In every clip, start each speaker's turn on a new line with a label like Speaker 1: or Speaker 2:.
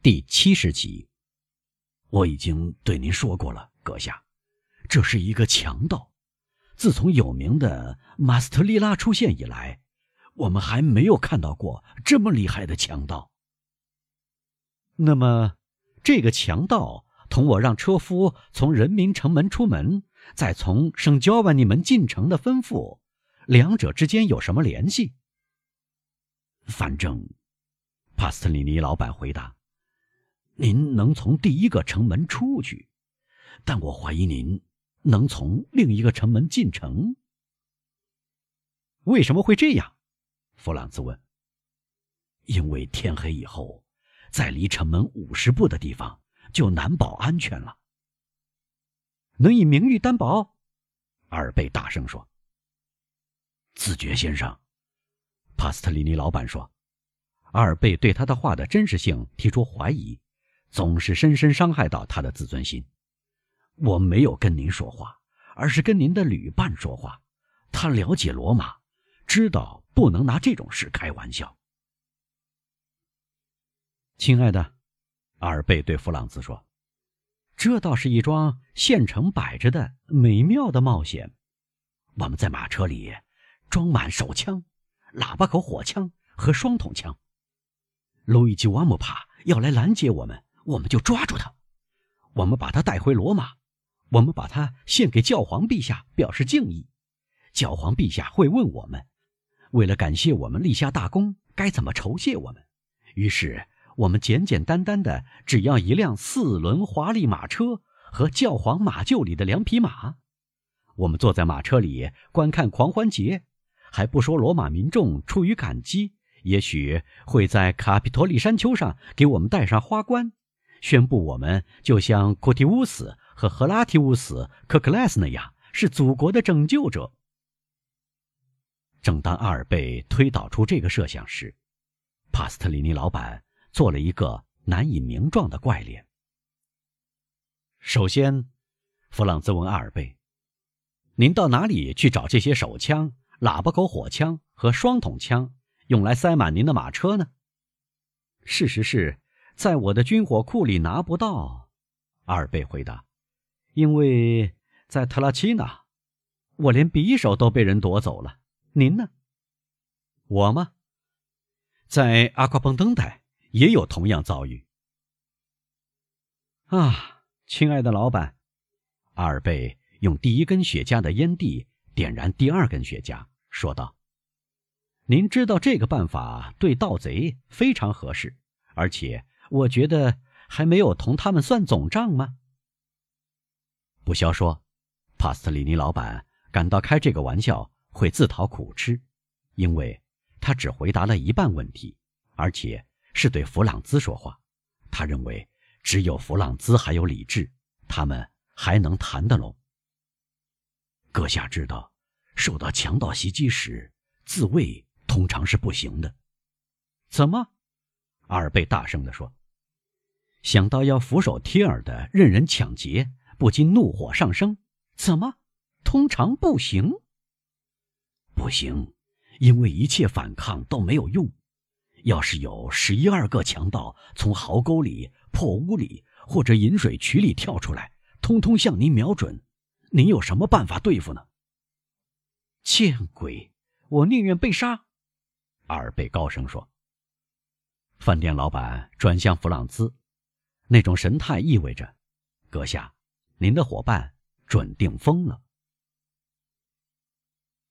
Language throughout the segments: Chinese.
Speaker 1: 第七十集，我已经对您说过了，阁下，这是一个强盗。自从有名的马斯特利拉出现以来，我们还没有看到过这么厉害的强盗。那么，这个强盗同我让车夫从人民城门出门，再从圣焦万尼门进城的吩咐，两者之间有什么联系？反正，帕斯特里尼老板回答：“您能从第一个城门出去，但我怀疑您能从另一个城门进城。为什么会这样？”弗朗兹问。“因为天黑以后。”在离城门五十步的地方，就难保安全了。能以名誉担保？阿尔贝大声说。自觉先生，帕斯特里尼老板说。阿尔贝对他的话的真实性提出怀疑，总是深深伤害到他的自尊心。我没有跟您说话，而是跟您的旅伴说话。他了解罗马，知道不能拿这种事开玩笑。亲爱的，阿尔贝对弗朗兹说：“这倒是一桩现成摆着的美妙的冒险。我们在马车里装满手枪、喇叭口火枪和双筒枪。路易吉·瓦姆帕要来拦截我们，我们就抓住他。我们把他带回罗马，我们把他献给教皇陛下，表示敬意。教皇陛下会问我们，为了感谢我们立下大功，该怎么酬谢我们。于是。”我们简简单单的只要一辆四轮华丽马车和教皇马厩里的两匹马，我们坐在马车里观看狂欢节，还不说罗马民众出于感激，也许会在卡皮托利山丘上给我们戴上花冠，宣布我们就像库提乌斯和赫拉提乌斯、科克莱斯那样是祖国的拯救者。正当阿尔贝推导出这个设想时，帕斯特里尼老板。做了一个难以名状的怪脸。首先，弗朗兹问阿尔贝：“您到哪里去找这些手枪、喇叭口火枪和双筒枪，用来塞满您的马车呢？”事实是，在我的军火库里拿不到。阿尔贝回答：“因为在特拉奇纳，我连匕首都被人夺走了。您呢？我吗？在阿夸彭登代。”也有同样遭遇。啊，亲爱的老板，阿尔贝用第一根雪茄的烟蒂点燃第二根雪茄，说道：“您知道这个办法对盗贼非常合适，而且我觉得还没有同他们算总账吗？”不消说，帕斯特里尼老板感到开这个玩笑会自讨苦吃，因为他只回答了一半问题，而且。是对弗朗兹说话，他认为只有弗朗兹还有理智，他们还能谈得拢。阁下知道，受到强盗袭击时，自卫通常是不行的。怎么？阿尔贝大声地说。想到要俯首帖耳的任人抢劫，不禁怒火上升。怎么？通常不行？不行，因为一切反抗都没有用。要是有十一二个强盗从壕沟里、破屋里或者引水渠里跳出来，通通向您瞄准，您有什么办法对付呢？见鬼！我宁愿被杀。”阿尔贝高声说。饭店老板转向弗朗兹，那种神态意味着：“阁下，您的伙伴准定疯了。”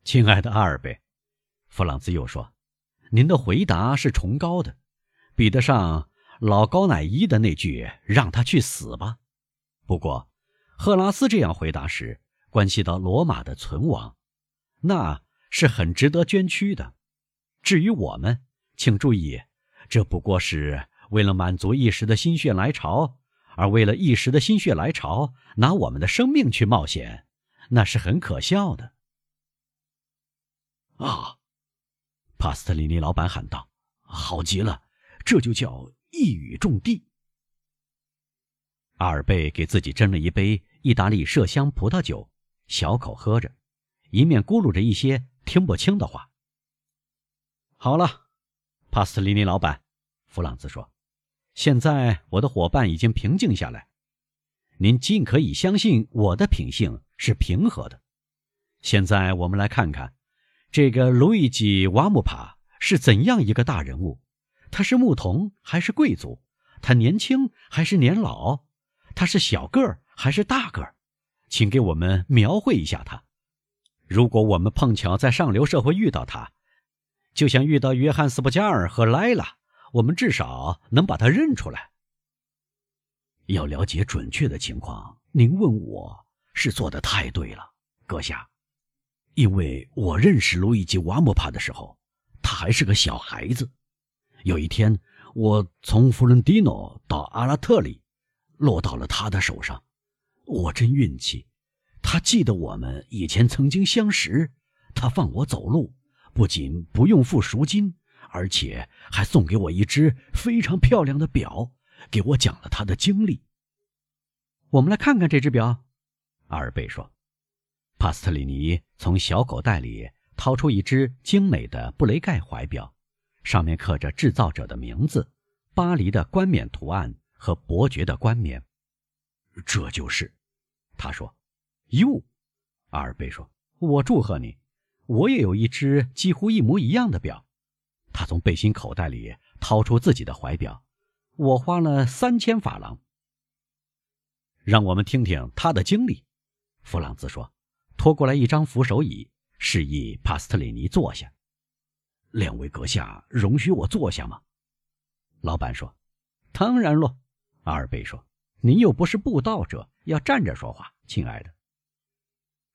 Speaker 1: 亲爱的阿尔贝，弗朗兹又说。您的回答是崇高的，比得上老高乃伊的那句“让他去死吧”。不过，赫拉斯这样回答时，关系到罗马的存亡，那是很值得捐躯的。至于我们，请注意，这不过是为了满足一时的心血来潮，而为了一时的心血来潮，拿我们的生命去冒险，那是很可笑的。啊！帕斯特里尼老板喊道：“好极了，这就叫一语中的。”阿尔贝给自己斟了一杯意大利麝香葡萄酒，小口喝着，一面咕噜着一些听不清的话。“好了，帕斯特里尼老板，弗朗兹说，现在我的伙伴已经平静下来，您尽可以相信我的品性是平和的。现在我们来看看，这个路易吉·瓦姆帕是怎样一个大人物？他是牧童还是贵族？他年轻还是年老？他是小个儿还是大个儿？请给我们描绘一下他。如果我们碰巧在上流社会遇到他，就像遇到约翰斯·布加尔和莱拉，我们至少能把他认出来。要了解准确的情况，您问我是做的太对了，阁下，因为我认识路易吉·瓦莫帕的时候，他还是个小孩子。有一天，我从弗伦蒂诺到阿拉特里，落到了他的手上，我真运气。他记得我们以前曾经相识，他放我走路，不仅不用付赎金，而且还送给我一只非常漂亮的表，给我讲了他的经历。我们来看看这只表，阿尔贝说。帕斯特里尼从小口袋里掏出一只精美的布雷盖怀表，上面刻着制造者的名字、巴黎的冠冕图案和伯爵的冠冕。这就是，他说。哟，阿尔贝说：“我祝贺你，我也有一只几乎一模一样的表。”他从背心口袋里掏出自己的怀表，我花了三千法郎。让我们听听他的经历，弗朗兹说，拖过来一张扶手椅，示意帕斯特里尼坐下。两位阁下，容许我坐下吗？老板说：“当然喽。”阿尔贝说：“您又不是布道者，要站着说话，亲爱的。”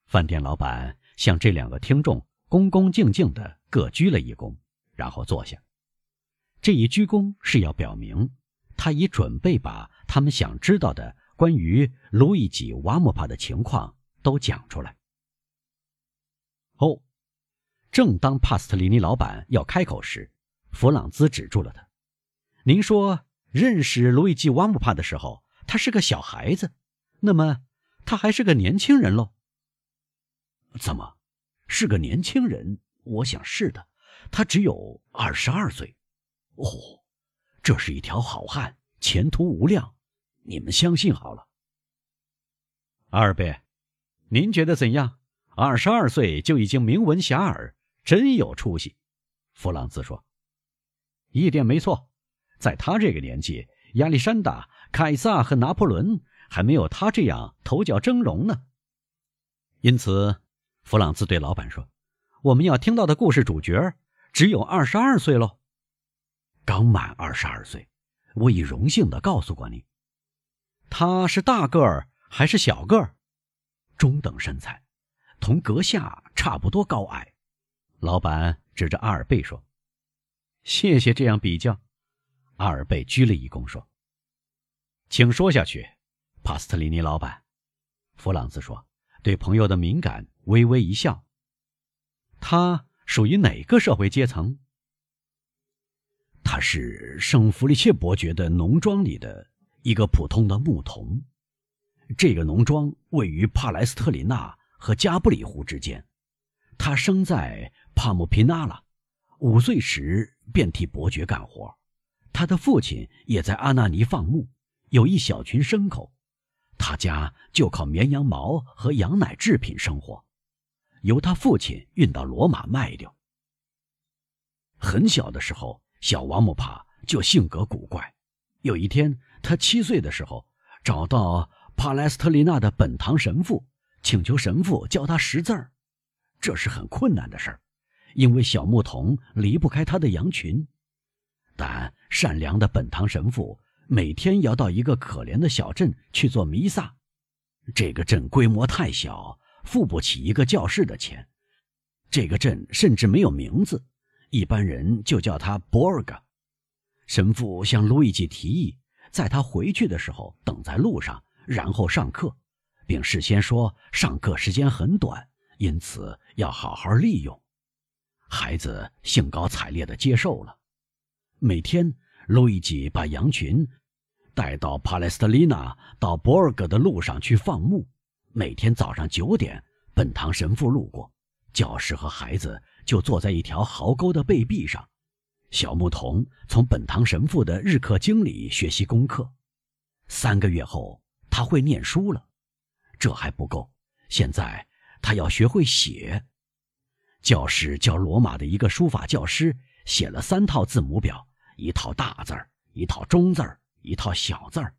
Speaker 1: 饭店老板向这两个听众恭恭敬敬地各鞠了一躬，然后坐下。这一鞠躬是要表明他已准备把他们想知道的关于路易吉·瓦莫帕的情况都讲出来。哦，正当帕斯特里尼老板要开口时，弗朗兹止住了他。您说认识路易吉·瓦莫帕的时候，他是个小孩子，那么他还是个年轻人喽？怎么，是个年轻人？我想是的，他只有二十二岁。哦，这是一条好汉，前途无量。你们相信好了。二贝，您觉得怎样？二十二岁就已经名闻遐迩，真有出息。弗朗兹说：“一点没错，在他这个年纪，亚历山大、凯撒和拿破仑还没有他这样头角峥嵘呢。因此。”弗朗兹对老板说：“我们要听到的故事主角只有二十二岁喽，刚满二十二岁。我已荣幸地告诉过你，他是大个儿还是小个儿？中等身材，同阁下差不多高矮。”老板指着阿尔贝说：“谢谢这样比较。”阿尔贝鞠了一躬说：“请说下去，帕斯特里尼老板。”弗朗兹说：“对朋友的敏感。”微微一笑。他属于哪个社会阶层？他是圣弗利切伯爵的农庄里的一个普通的牧童。这个农庄位于帕莱斯特里纳和加布里湖之间。他生在帕姆皮纳拉，五岁时便替伯爵干活。他的父亲也在阿纳尼放牧，有一小群牲口。他家就靠绵羊毛和羊奶制品生活。由他父亲运到罗马卖掉。很小的时候，小王木帕就性格古怪。有一天，他七岁的时候，找到帕莱斯特利纳的本堂神父，请求神父教他识字儿。这是很困难的事儿，因为小牧童离不开他的羊群。但善良的本堂神父每天要到一个可怜的小镇去做弥撒。这个镇规模太小。付不起一个教室的钱，这个镇甚至没有名字，一般人就叫它博尔格。神父向路易吉提议，在他回去的时候等在路上，然后上课，并事先说上课时间很短，因此要好好利用。孩子兴高采烈地接受了。每天，路易吉把羊群带到帕莱斯特丽娜到博尔格的路上去放牧。每天早上九点，本堂神父路过，教师和孩子就坐在一条壕沟的背壁上。小牧童从本堂神父的日课经里学习功课。三个月后，他会念书了。这还不够，现在他要学会写。教师教罗马的一个书法教师写了三套字母表：一套大字儿，一套中字儿，一套小字儿。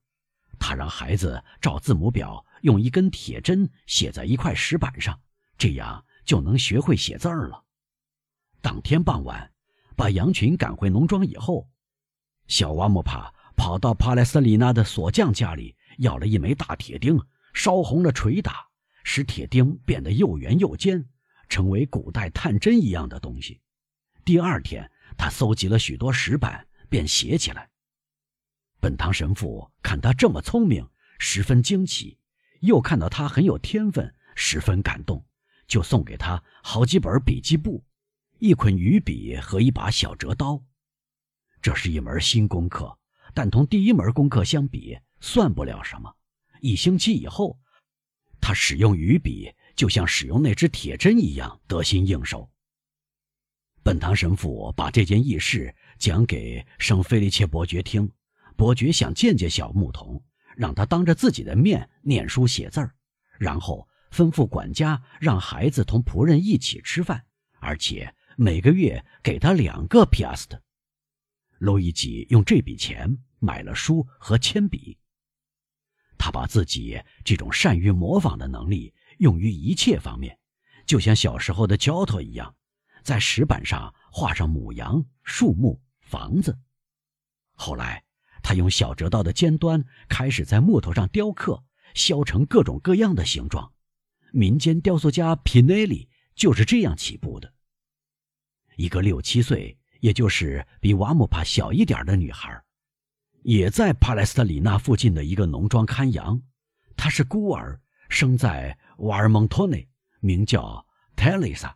Speaker 1: 他让孩子照字母表用一根铁针写在一块石板上，这样就能学会写字儿了。当天傍晚，把羊群赶回农庄以后，小瓦姆帕跑到帕莱斯里纳的锁匠家里，要了一枚大铁钉，烧红了锤打，使铁钉变得又圆又尖，成为古代探针一样的东西。第二天，他搜集了许多石板，便写起来。本堂神父看他这么聪明，十分惊奇；又看到他很有天分，十分感动，就送给他好几本笔记簿、一捆鱼笔和一把小折刀。这是一门新功课，但同第一门功课相比，算不了什么。一星期以后，他使用鱼笔就像使用那支铁针一样得心应手。本堂神父把这件轶事讲给圣菲利切伯爵听。伯爵想见见小牧童，让他当着自己的面念书写字儿，然后吩咐管家让孩子同仆人一起吃饭，而且每个月给他两个皮亚斯特。路易吉用这笔钱买了书和铅笔。他把自己这种善于模仿的能力用于一切方面，就像小时候的焦托一样，在石板上画上母羊、树木、房子。后来。他用小折刀的尖端开始在木头上雕刻，削成各种各样的形状。民间雕塑家皮内里就是这样起步的。一个六七岁，也就是比瓦姆帕小一点的女孩，也在帕莱斯特里纳附近的一个农庄看羊。她是孤儿，生在瓦尔蒙托内，名叫泰丽莎。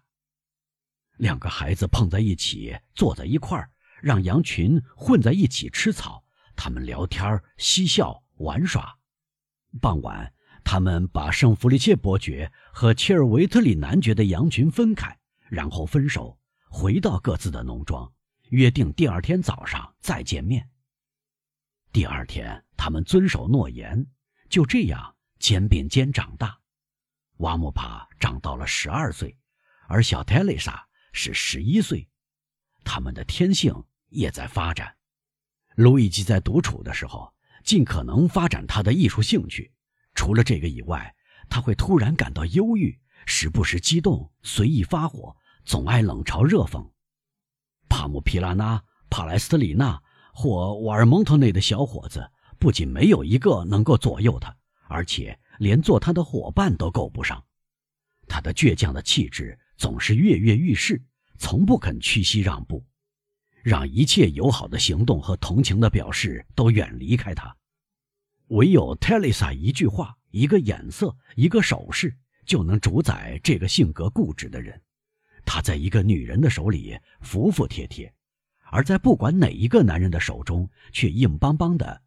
Speaker 1: 两个孩子碰在一起，坐在一块儿，让羊群混在一起吃草。他们聊天、嬉笑、玩耍。傍晚，他们把圣弗利切伯爵和切尔维特里男爵的羊群分开，然后分手，回到各自的农庄，约定第二天早上再见面。第二天，他们遵守诺言，就这样肩并肩长大。瓦姆帕长到了十二岁，而小泰蕾莎是十一岁，他们的天性也在发展。路易吉在独处的时候，尽可能发展他的艺术兴趣。除了这个以外，他会突然感到忧郁，时不时激动，随意发火，总爱冷嘲热讽。帕姆皮拉纳、帕莱斯特里纳或瓦尔蒙特内的小伙子，不仅没有一个能够左右他，而且连做他的伙伴都够不上。他的倔强的气质总是跃跃欲试，从不肯屈膝让步。让一切友好的行动和同情的表示都远离开他，唯有 Telisa 一句话、一个眼色、一个手势，就能主宰这个性格固执的人。他在一个女人的手里服服帖帖，而在不管哪一个男人的手中却硬邦邦的